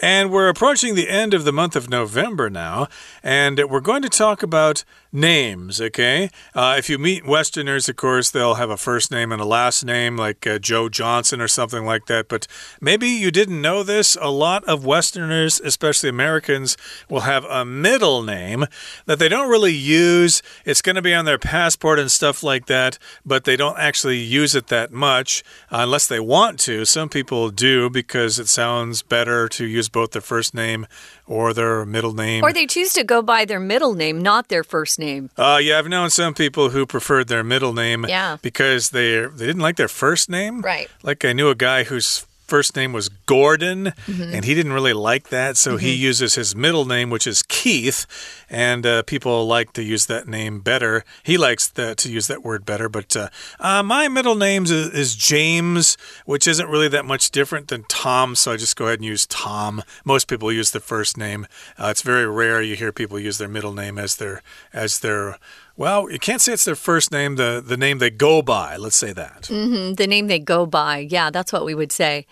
And we're approaching the end of the month of November now, and we're going to talk about names, okay? Uh, if you meet Westerners, of course, they'll have a first name and a last name, like uh, Joe Johnson or something like that. But maybe you didn't know this. A lot of Westerners, especially Americans, will have a middle name that they don't really use. It's going to be on their passport and stuff like that, but they don't actually use it that much unless they want to. Some people do because it sounds better to use both their first name or their middle name. Or they choose to go by their middle name, not their first name. Uh, yeah, I've known some people who preferred their middle name yeah. because they they didn't like their first name. Right. Like I knew a guy whose first name was Gordon, mm -hmm. and he didn't really like that, so mm -hmm. he mm-hmm. uses his middle name, which is Keith, and uh, people like to use that name better. He likes the, to use that word better, but uh, uh, my middle name is, is, James, which isn't really that much different than Tom, so I just go ahead and use Tom. Most people use the first name. Uh, it's very rare you hear people use their middle name as their as their well, you can't say it's their first name, the, the name they go by. Let's say that. Mm -hmm, the name they go by. Yeah, that's what we would say.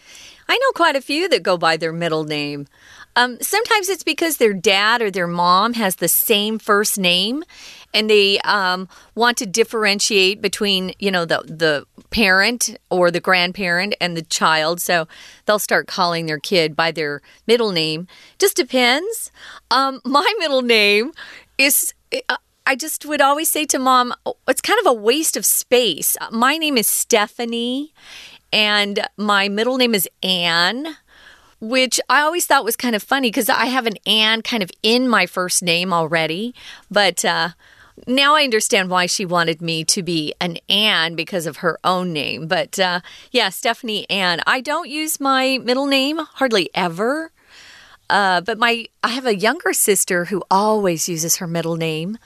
I know quite a few that go by their middle name. Um, sometimes it's because their dad or their mom has the same first name and they um, want to differentiate between, you know, the, the parent or the grandparent and the child. So they'll start calling their kid by their middle name. Just depends. Um, my middle name is. I just would always say to mom, oh, it's kind of a waste of space. My name is Stephanie, and my middle name is Anne which I always thought was kind of funny because I have an Anne kind of in my first name already. But uh, now I understand why she wanted me to be an Anne because of her own name. But uh, yeah, Stephanie Anne. I don't use my middle name hardly ever. Uh, but my I have a younger sister who always uses her middle name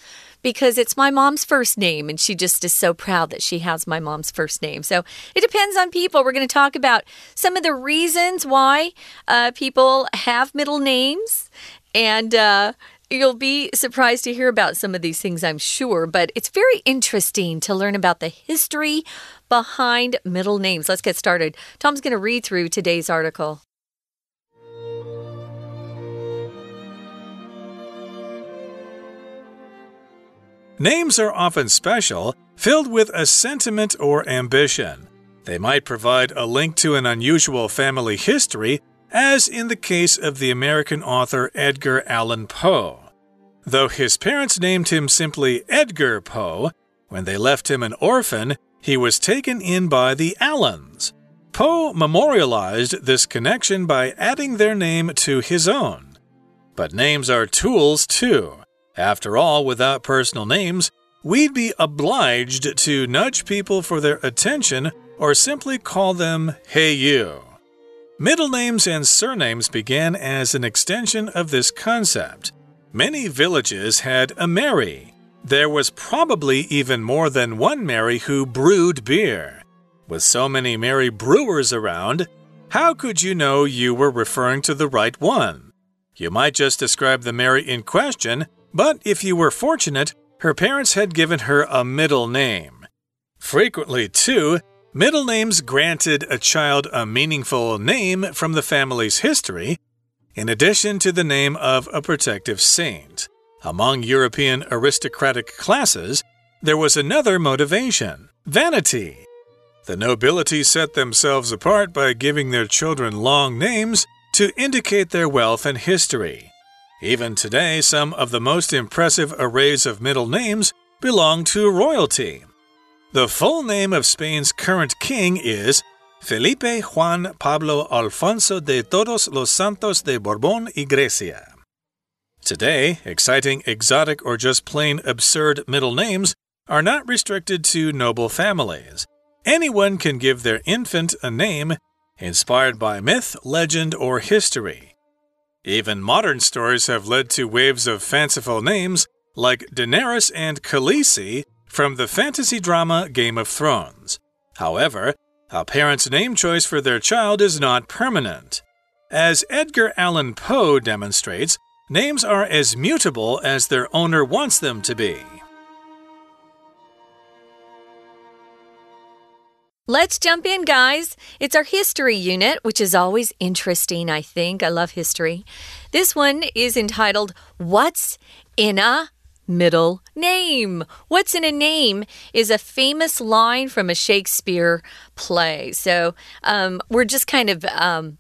because it's my mom's first name and she just is so proud that she has my mom's first name. So it depends on people. We're going to talk about some of the reasons why uh, people have middle names and uh, You'll be surprised to hear about some of these things, I'm sure, but it's very interesting to learn about the history behind middle names. Let's get started. Tom's going to read through today's article. Names are often special, filled with a sentiment or ambition. They might provide a link to an unusual family history, as in the case of the American author Edgar Allan Poe. Though his parents named him simply Edgar Poe, when they left him an orphan, he was taken in by the Allens. Poe memorialized this connection by adding their name to his own. But names are tools too. After all, without personal names, we'd be obliged to nudge people for their attention or simply call them hey you. Middle names and surnames began as an extension of this concept. Many villages had a Mary. There was probably even more than one Mary who brewed beer. With so many Mary brewers around, how could you know you were referring to the right one? You might just describe the Mary in question but if you were fortunate, her parents had given her a middle name. Frequently, too, middle names granted a child a meaningful name from the family's history, in addition to the name of a protective saint. Among European aristocratic classes, there was another motivation vanity. The nobility set themselves apart by giving their children long names to indicate their wealth and history. Even today, some of the most impressive arrays of middle names belong to royalty. The full name of Spain's current king is Felipe Juan Pablo Alfonso de Todos los Santos de Borbón y Grecia. Today, exciting, exotic, or just plain absurd middle names are not restricted to noble families. Anyone can give their infant a name inspired by myth, legend, or history. Even modern stories have led to waves of fanciful names like Daenerys and Khaleesi from the fantasy drama Game of Thrones. However, a parent's name choice for their child is not permanent. As Edgar Allan Poe demonstrates, names are as mutable as their owner wants them to be. Let's jump in, guys. It's our history unit, which is always interesting, I think. I love history. This one is entitled What's in a Middle Name? What's in a name is a famous line from a Shakespeare play. So um, we're just kind of. Um,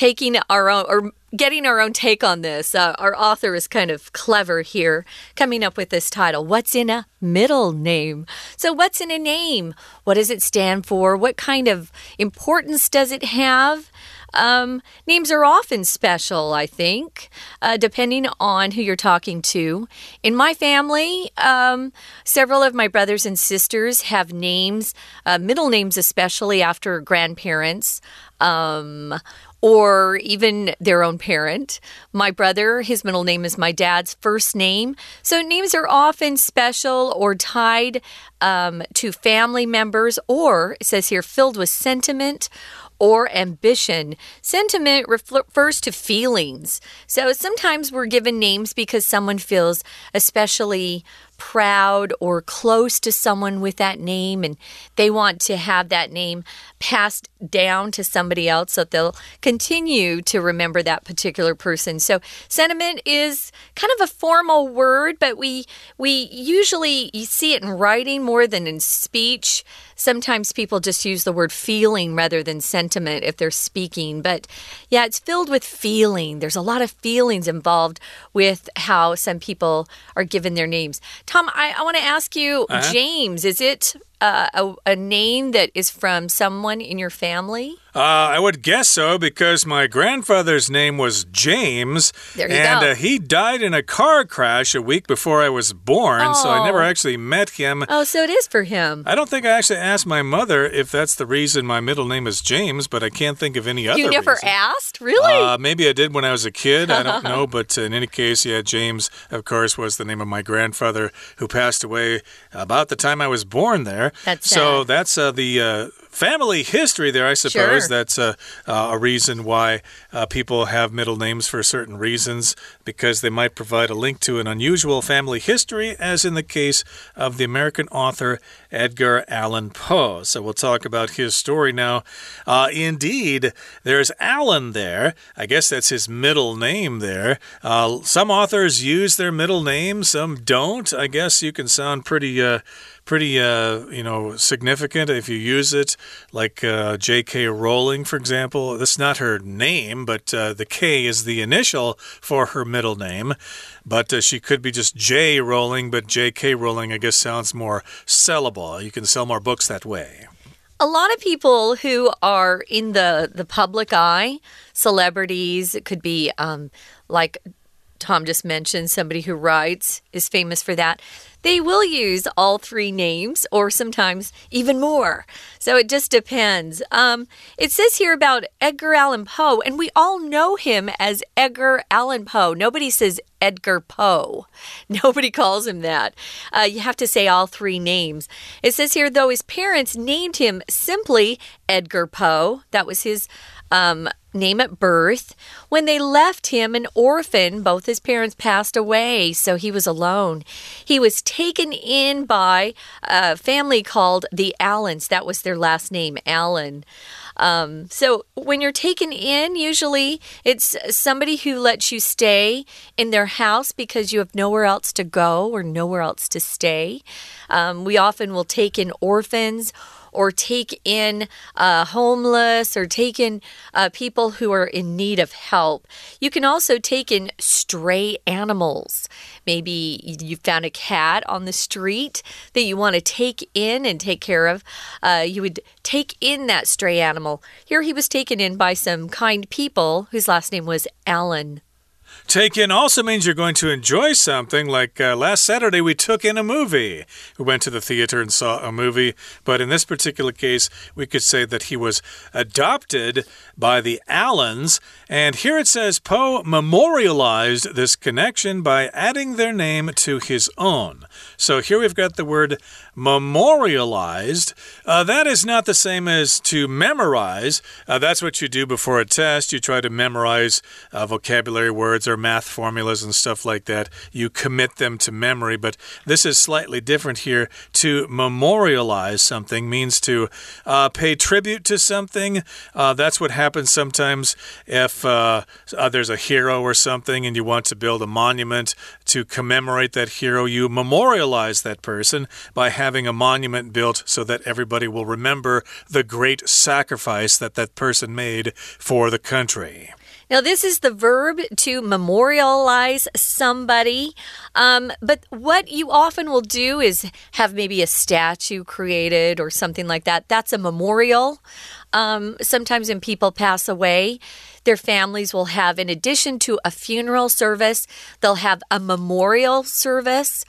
taking our own or getting our own take on this. Uh, our author is kind of clever here, coming up with this title What's in a Middle Name? So, what's in a name? What does it stand for? What kind of importance does it have? Um, names are often special, I think, uh, depending on who you're talking to. In my family, um, several of my brothers and sisters have names, uh, middle names especially after grandparents. Um, or even their own parent. My brother, his middle name is my dad's first name. So names are often special or tied um, to family members, or it says here, filled with sentiment or ambition. Sentiment refers to feelings. So sometimes we're given names because someone feels especially proud or close to someone with that name and they want to have that name passed down to somebody else so they'll continue to remember that particular person. So sentiment is kind of a formal word, but we we usually see it in writing more than in speech. Sometimes people just use the word feeling rather than sentiment if they're speaking. But yeah, it's filled with feeling. There's a lot of feelings involved with how some people are given their names. Tom, I, I want to ask you, uh -huh. James, is it uh, a, a name that is from someone in your family? Uh, I would guess so because my grandfather's name was James. There you and, go. Uh, he died in a car crash a week before I was born, oh. so I never oh. actually met him. Oh, so it is for him. I don't think I actually asked my mother if that's the reason my middle name is James, but I can't think of any other You never reason. asked? Really? Uh, maybe I did when I was a kid. I don't know. But in any case, yeah, James, of course, was the name of my grandfather who passed away about the time I was born there. That's so sad. that's uh, the uh, family history there, I suppose. Sure. That's a, a reason why uh, people have middle names for certain reasons, because they might provide a link to an unusual family history, as in the case of the American author Edgar Allan Poe. So we'll talk about his story now. Uh, indeed, there's Allan there. I guess that's his middle name there. Uh, some authors use their middle name, some don't. I guess you can sound pretty uh, pretty, uh, you know, significant if you use it, like uh, J.K. Rowling, for example. That's not her name, but uh, the K is the initial for her middle name. But uh, she could be just J. Rowling, but J.K. Rowling, I guess, sounds more sellable. You can sell more books that way a lot of people who are in the the public eye, celebrities, it could be um, like Tom just mentioned, somebody who writes is famous for that. They will use all three names or sometimes even more. So it just depends. Um, it says here about Edgar Allan Poe, and we all know him as Edgar Allan Poe. Nobody says Edgar Poe. Nobody calls him that. Uh, you have to say all three names. It says here, though, his parents named him simply Edgar Poe. That was his um, name at birth. When they left him an orphan, both his parents passed away, so he was alone. He was taken in by a family called the Allens. That was their last name, Allen. Um, so when you're taken in, usually it's somebody who lets you stay in their house because you have nowhere else to go or nowhere else to stay. Um, we often will take in orphans or take in uh, homeless or take in uh, people who are in need of help. You can also take in stray animals. Maybe you found a cat on the street that you want to take in and take care of. Uh, you would take in that stray animal. Here he was taken in by some kind people whose last name was Allen. Take in also means you're going to enjoy something. Like uh, last Saturday, we took in a movie. We went to the theater and saw a movie. But in this particular case, we could say that he was adopted by the Allens. And here it says Poe memorialized this connection by adding their name to his own. So here we've got the word memorialized. Uh, that is not the same as to memorize. Uh, that's what you do before a test. You try to memorize uh, vocabulary words or math formulas and stuff like that, you commit them to memory. But this is slightly different here. To memorialize something means to uh, pay tribute to something. Uh, that's what happens sometimes if uh, uh, there's a hero or something and you want to build a monument to commemorate that hero. You memorialize that person by having a monument built so that everybody will remember the great sacrifice that that person made for the country. Now, this is the verb to memorialize somebody. Um, but what you often will do is have maybe a statue created or something like that. That's a memorial. Um, sometimes when people pass away, their families will have, in addition to a funeral service, they'll have a memorial service.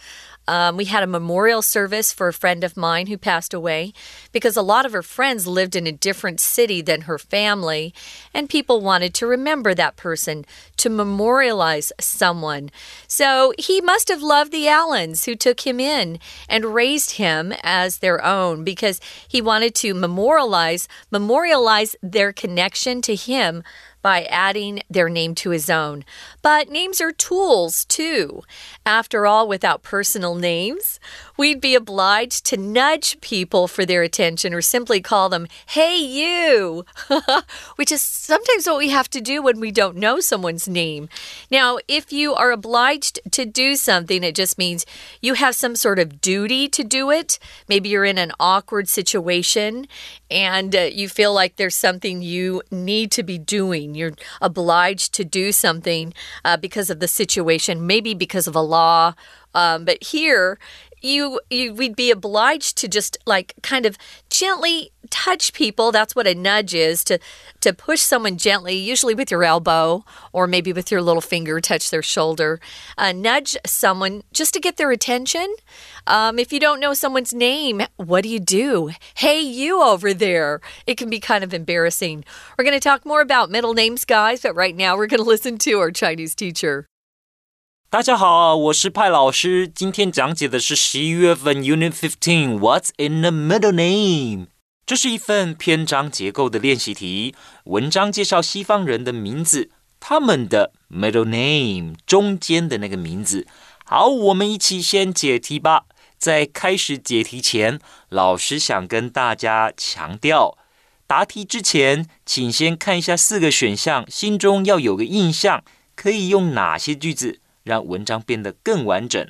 Um, we had a memorial service for a friend of mine who passed away because a lot of her friends lived in a different city than her family, and people wanted to remember that person, to memorialize someone. So he must have loved the Allens who took him in and raised him as their own because he wanted to memorialize memorialize their connection to him by adding their name to his own. But names are tools, too. After all, without personal names, we'd be obliged to nudge people for their attention or simply call them, hey, you, which is sometimes what we have to do when we don't know someone's name. Now, if you are obliged to do something, it just means you have some sort of duty to do it. Maybe you're in an awkward situation and uh, you feel like there's something you need to be doing. You're obliged to do something uh, because of the situation, maybe because of a law. Um, but here, you, you we'd be obliged to just like kind of gently touch people. That's what a nudge is to to push someone gently usually with your elbow or maybe with your little finger touch their shoulder. Uh, nudge someone just to get their attention. Um, if you don't know someone's name what do you do? Hey you over there. It can be kind of embarrassing. We're going to talk more about middle names guys but right now we're going to listen to our chinese teacher 大家好，我是派老师。今天讲解的是十一月份 Unit Fifteen What's in the Middle Name？这是一份篇章结构的练习题。文章介绍西方人的名字，他们的 middle name 中间的那个名字。好，我们一起先解题吧。在开始解题前，老师想跟大家强调，答题之前，请先看一下四个选项，心中要有个印象，可以用哪些句子？让文章变得更完整。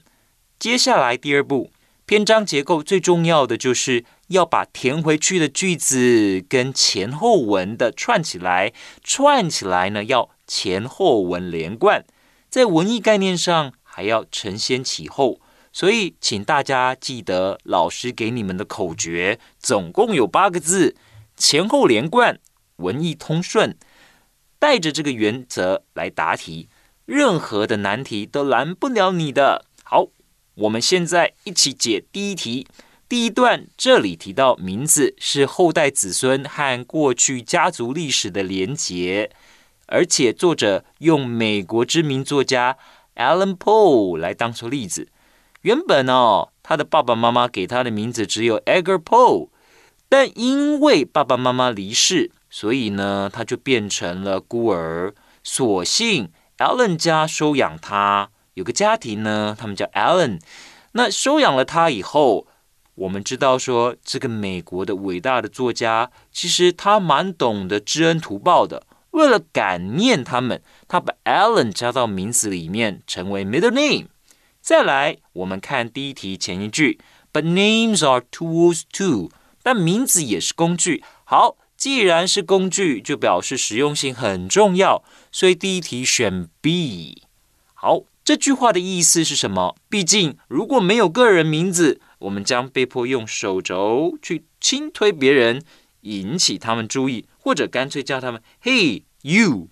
接下来第二步，篇章结构最重要的就是要把填回去的句子跟前后文的串起来。串起来呢，要前后文连贯，在文艺概念上还要承先启后。所以，请大家记得老师给你们的口诀，总共有八个字：前后连贯，文艺通顺。带着这个原则来答题。任何的难题都难不了你的。好，我们现在一起解第一题。第一段这里提到名字是后代子孙和过去家族历史的连结，而且作者用美国知名作家 Alan Poe 来当做例子。原本哦，他的爸爸妈妈给他的名字只有 Edgar Poe，但因为爸爸妈妈离世，所以呢，他就变成了孤儿，索性。Allen 家收养他，有个家庭呢，他们叫 Allen。那收养了他以后，我们知道说，这个美国的伟大的作家，其实他蛮懂得知恩图报的。为了感念他们，他把 Allen 加到名字里面，成为 middle name。再来，我们看第一题前一句，But names are tools too。但名字也是工具。好。既然是工具，就表示实用性很重要，所以第一题选 B。好，这句话的意思是什么？毕竟如果没有个人名字，我们将被迫用手肘去轻推别人，引起他们注意，或者干脆叫他们 “Hey you”。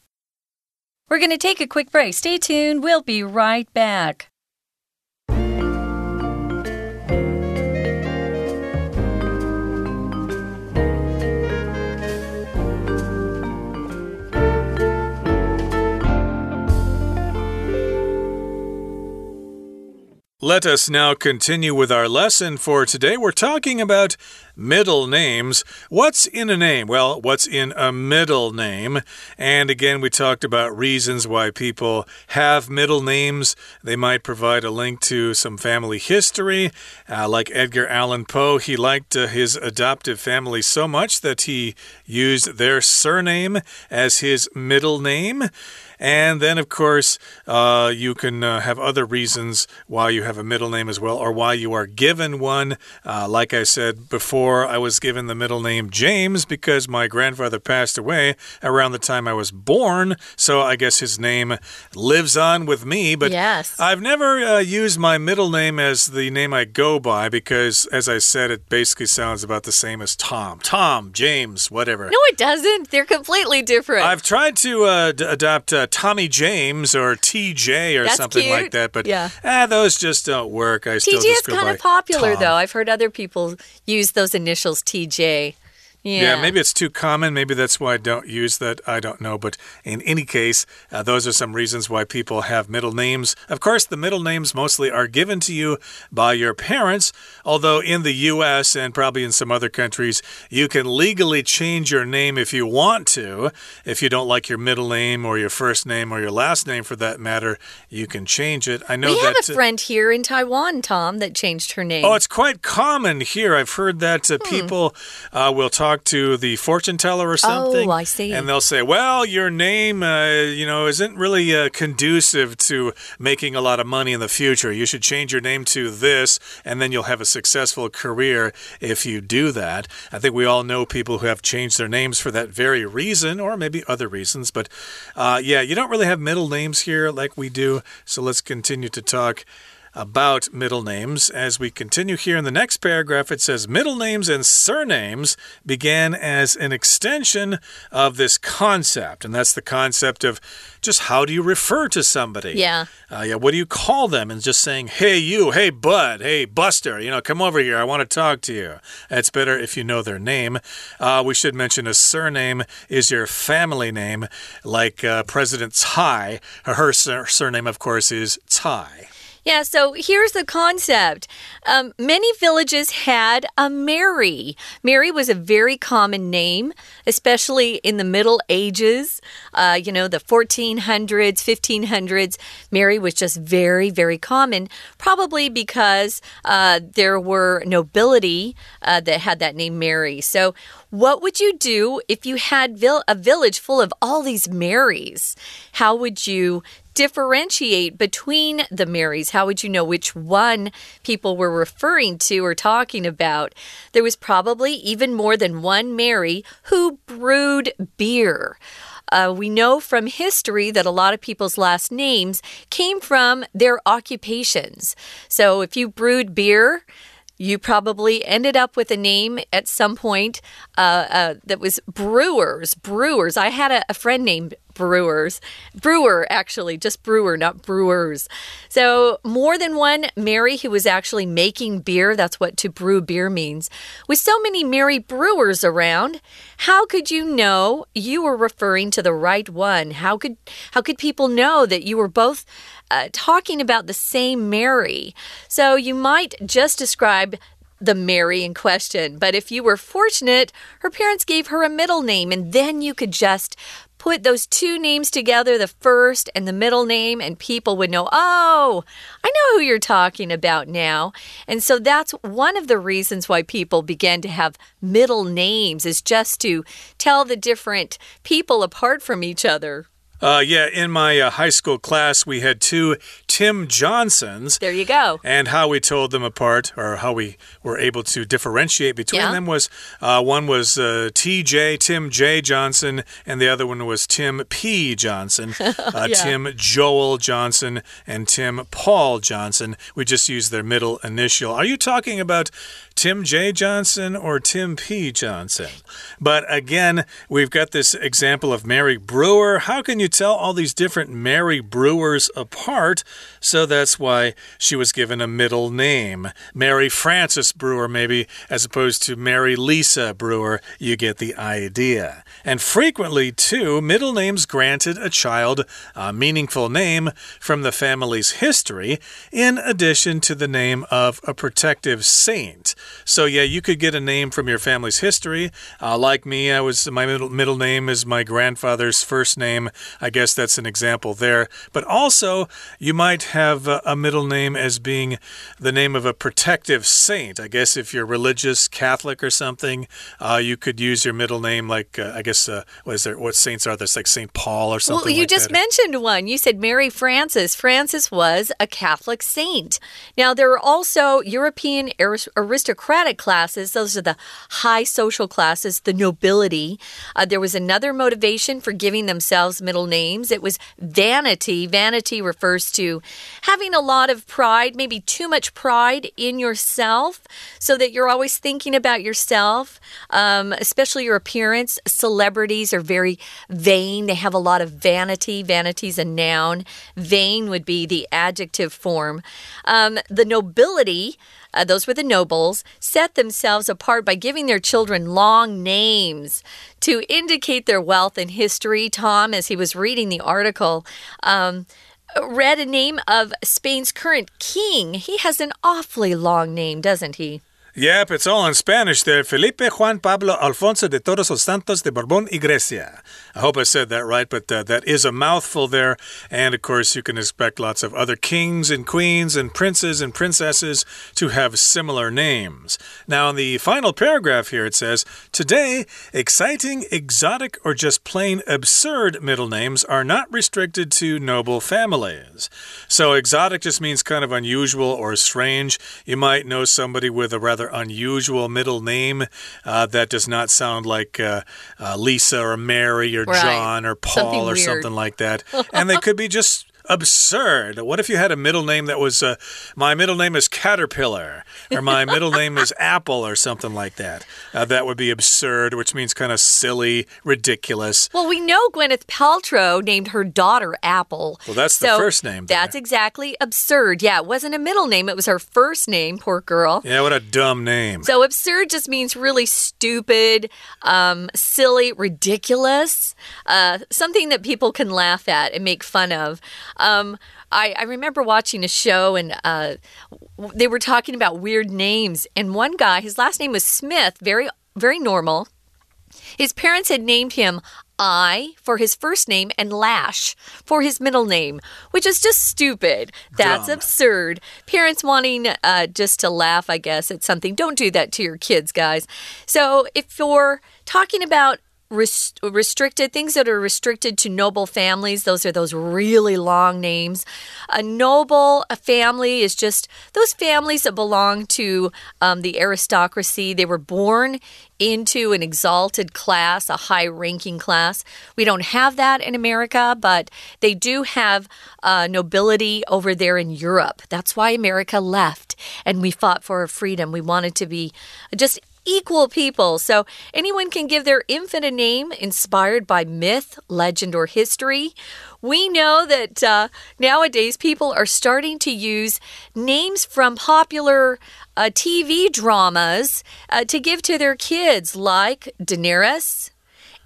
We're going to take a quick break. Stay tuned. We'll be right back. Let us now continue with our lesson for today. We're talking about middle names. What's in a name? Well, what's in a middle name? And again, we talked about reasons why people have middle names. They might provide a link to some family history. Uh, like Edgar Allan Poe, he liked uh, his adoptive family so much that he used their surname as his middle name. And then, of course, uh, you can uh, have other reasons why you have a middle name as well, or why you are given one. Uh, like I said before, I was given the middle name James because my grandfather passed away around the time I was born. So I guess his name lives on with me. But yes. I've never uh, used my middle name as the name I go by because, as I said, it basically sounds about the same as Tom. Tom, James, whatever. No, it doesn't. They're completely different. I've tried to uh, adopt uh, Tommy James or TJ or That's something cute. like that, but Yeah. ah, those just don't work. I still TJ just is kind of popular, Tom. though. I've heard other people use those initials TJ. Yeah. Yeah, maybe it's too common. Maybe that's why I don't use that. I don't know. But in any case, uh, those are some reasons why people have middle names. Of course, the middle names mostly are given to you by your parents, although in the U.S. and probably in some other countries, you can legally change your name if you want to. If you don't like your middle name or your first name or your last name for that matter, you can change it. I know We have that. a friend here in Taiwan, Tom, that changed her name. Oh, it's quite common here. I've heard that uh, Hmm. people uh, will talk to the fortune teller or something. Oh, I see. And they'll say, well, your name, uh, you know, isn't really uh, conducive to making a lot of money in the future. You should change your name to this, and then you'll have a successful career if you do that. I think we all know people who have changed their names for that very reason, or maybe other reasons. But uh, yeah, you don't really have middle names here like we do. So let's continue to talk about middle names. As we continue here in the next paragraph, it says middle names and surnames began as an extension of this concept. And that's the concept of just how do you refer to somebody? Yeah. Uh, yeah, what do you call them? And just saying, hey, you, hey, bud, hey, Buster, you know, come over here. I want to talk to you. It's better if you know their name. Uh, we should mention a surname is your family name, like uh, President Tsai. Her sur surname, of course, is Tsai. Yeah, so here's the concept. Um, many villages had a Mary. Mary was a very common name, especially in the Middle Ages. Uh, you know, the 1400s, 1500s. Mary was just very, very common, probably because uh, there were nobility uh, that had that name Mary. So, what would you do if you had vil a village full of all these Marys? How would you differentiate between the Marys? How would you know which one people were referring to or talking about? There was probably even more than one Mary who brewed beer. Uh, we know from history that a lot of people's last names came from their occupations. So if you brewed beer, you probably ended up with a name at some point uh, uh, that was Brewers. Brewers. I had a, a friend named Brewers. Brewer, actually, just Brewer, not Brewers. So, more than one Mary who was actually making beer. That's what to brew beer means. With so many Mary Brewers around, how could you know you were referring to the right one? How could how could people know that you were both uh, talking about the same Mary? So, you might just describe the Mary in question. But if you were fortunate, her parents gave her a middle name, and then you could just put those two names together, the first and the middle name, and people would know, oh, I know who you're talking about now. And so that's one of the reasons why people began to have middle names, is just to tell the different people apart from each other. Uh, yeah, in my uh, high school class, we had two Tim Johnsons. There you go. And how we told them apart, or how we were able to differentiate between Yeah. them, was uh, one was uh, TJ, Tim J. Johnson, and the other one was Tim P. Johnson. Uh, Yeah. Tim Joel Johnson and Tim Paul Johnson. We just used their middle initial. Are you talking about Tim J. Johnson or Tim P. Johnson? But again, we've got this example of Mary Brewer. How can you tell all these different Mary Brewers apart, so that's why she was given a middle name. Mary Frances Brewer, maybe, as opposed to Mary Lisa Brewer. You get the idea. And frequently, too, middle names granted a child a meaningful name from the family's history, in addition to the name of a protective saint. So, yeah, you could get a name from your family's history. Uh, like me, I was my middle, middle name is my grandfather's first name. I guess that's an example there. But also, you might have a, middle name as being the name of a protective saint. I guess if you're religious, Catholic or something, uh, you could use your middle name like uh, I guess uh, what is there? What saints are there? It's Like Saint Paul or something. Well, you like just that. mentioned one. You said Mary Frances. Frances was a Catholic saint. Now there are also European aristocratic classes. Those are the high social classes, the nobility. Uh, there was another motivation for giving themselves middle names. It was vanity. Vanity refers to having a lot of pride, maybe too much pride in yourself, so that you're always thinking about yourself, um, especially your appearance. Celebrities are very vain. They have a lot of vanity. Vanity is a noun. Vain would be the adjective form. Um, the nobility uh, those were the nobles, set themselves apart by giving their children long names to indicate their wealth and history. Tom, as he was reading the article, um, read a name of Spain's current king. He has an awfully long name, doesn't he? Yep, it's all in Spanish there. Felipe Juan Pablo Alfonso de Todos los Santos de Borbón y Grecia. I hope I said that right, but uh, that is a mouthful there. And of course, you can expect lots of other kings and queens and princes and princesses to have similar names. Now, in the final paragraph here, it says Today, exciting, exotic, or just plain absurd middle names are not restricted to noble families. So, exotic just means kind of unusual or strange. You might know somebody with a rather unusual middle name uh, that does not sound like uh, uh, Lisa or Mary or right. John or Paul something or weird. something like that. and they could be just absurd. What if you had a middle name that was, uh, my middle name is Caterpillar, or my middle name is Apple, or something like that? Uh, that would be absurd, which means kind of silly, ridiculous. Well, we know Gwyneth Paltrow named her daughter Apple. Well, that's the so first name. there. That's exactly absurd. Yeah, it wasn't a middle name, it was her first name, poor girl. Yeah, what a dumb name. So absurd just means really stupid, um, silly, ridiculous, uh, something that people can laugh at and make fun of. Um, I, I, remember watching a show and uh, they were talking about weird names. And one guy, his last name was Smith, very, very normal. His parents had named him I for his first name and Lash for his middle name, which is just stupid. That's Dumb. absurd. Parents wanting uh, just to laugh, I guess, at something. Don't do that to your kids, guys. So if you're talking about Rest restricted things that are restricted to noble families those are those really long names. A noble a family is just those families that belong to um, the aristocracy. They were born into an exalted class a high ranking class. We don't have that in america but they do have uh, nobility over there in europe. That's why america left and we fought for our freedom. We wanted to be just equal people. So anyone can give their infant a name inspired by myth, legend, or history. We know that uh, nowadays people are starting to use names from popular uh, TV dramas uh, to give to their kids, like Daenerys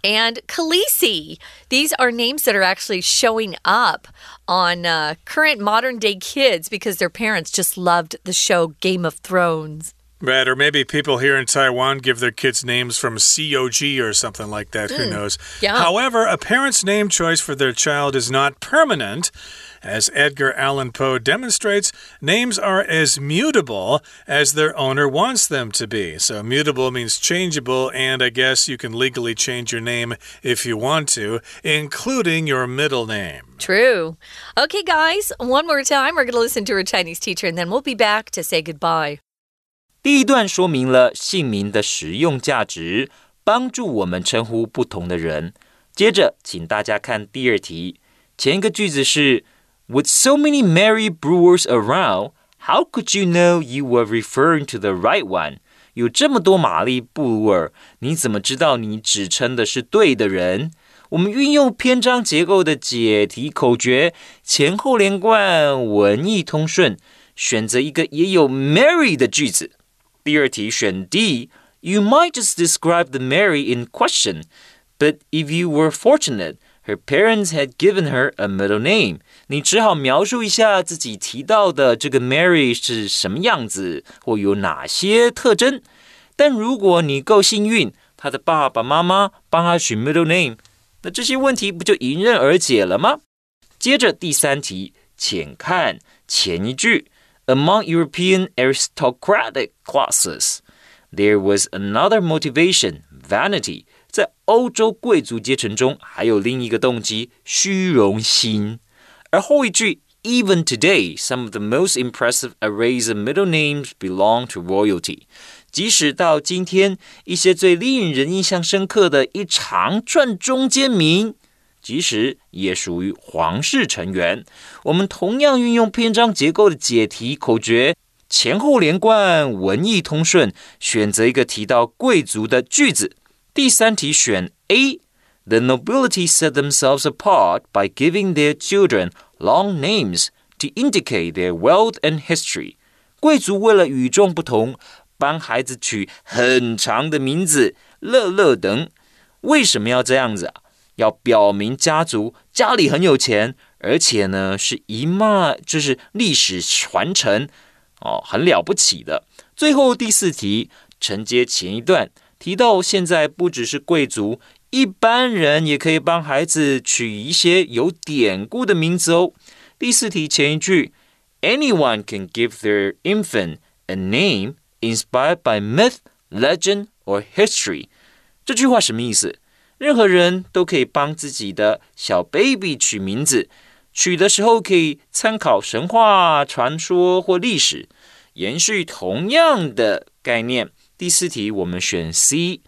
and Khaleesi. These are names that are actually showing up on uh, current modern day kids because their parents just loved the show Game of Thrones. Right, or maybe people here in Taiwan give their kids names from COG or something like that. Who hmm. knows? yeah. However, a parent's name choice for their child is not permanent. As Edgar Allan Poe demonstrates, names are as mutable as their owner wants them to be. So, mutable means changeable, and I guess you can legally change your name if you want to, including your middle name. True. Okay, guys, one more time. We're going to listen to our Chinese teacher, and then we'll be back to say goodbye. 第一段说明了姓名的实用价值，帮助我们称呼不同的人。接着，请大家看第二题。前一个句子是 With so many Mary Brewers around, how could you know you were referring to the right one？有这么多玛丽布鲁尔，你怎么知道你指称的是对的人？我们运用篇章结构的解题口诀，前后连贯，文意通顺，选择一个也有 Mary 的句子。第二题选 D。You might just describe the Mary in question, but if you were fortunate, her parents had given her a middle name. 你只好描述一下自己提到的这个 Mary 是什么样子，或有哪些特征。但如果你够幸运，她的爸爸妈妈帮她取 middle name，那这些问题不就迎刃而解了吗？接着第三题，请看前一句 ：Among European aristocratic classes。There was another motivation, vanity. 在欧洲贵族阶层中，还有另一个动机——虚荣心。而后一句，Even today, some of the most impressive arrays of middle names belong to royalty. 即使到今天，一些最令人印象深刻的一长串中间名， 即使也属于皇室成员。我们同样运用篇章结构的解题口诀。前后连贯，文意通顺，选择一个提到贵族的句子。第三题选 A。The nobility set themselves apart by giving their children long names to indicate their wealth and history。贵族为了与众不同，帮孩子取很长的名字，乐乐等。为什么要这样子啊？要表明家族家里很有钱，而且呢是一脉，就是历史传承。哦，很了不起的。最后第四题承接前一段，提到现在不只是贵族，一般人也可以帮孩子取一些有典故的名字哦。第四题前一句，Anyone can give their infant a name inspired by myth, legend or history。这句话什么意思？任何人都可以帮自己的小 baby 取名字。取的时候可以参考神话、传说或历史，延续同样的概念。第四题我们选 C。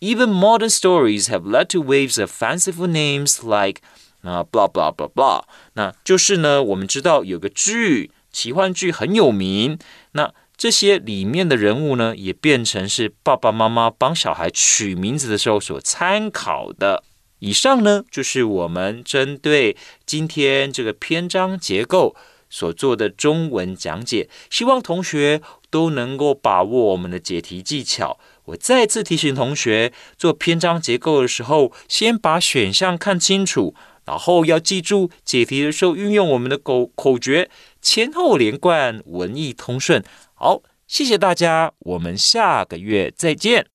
Even modern stories have led to waves of fanciful names like 啊 blah blah blah blah。那就是呢，我们知道有个剧，奇幻剧很有名。那这些里面的人物呢，也变成是爸爸妈妈帮小孩取名字的时候所参考的。以上呢，就是我们针对今天这个篇章结构所做的中文讲解。希望同学都能够把握我们的解题技巧。我再次提醒同学，做篇章结构的时候，先把选项看清楚，然后要记住解题的时候运用我们的口口诀，前后连贯，文意通顺。好，谢谢大家，我们下个月再见。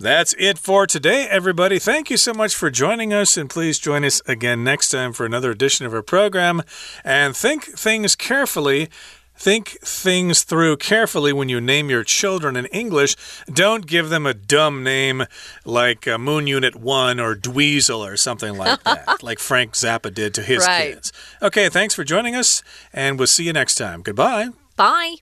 That's it for today, everybody. Thank you so much for joining us, and please join us again next time for another edition of our program. And think things carefully. Think things through carefully when you name your children in English. Don't give them a dumb name like uh, Moon Unit 1 or Dweezil or something like that, like Frank Zappa did to his right. kids. Okay, thanks for joining us, and we'll see you next time. Goodbye. Bye.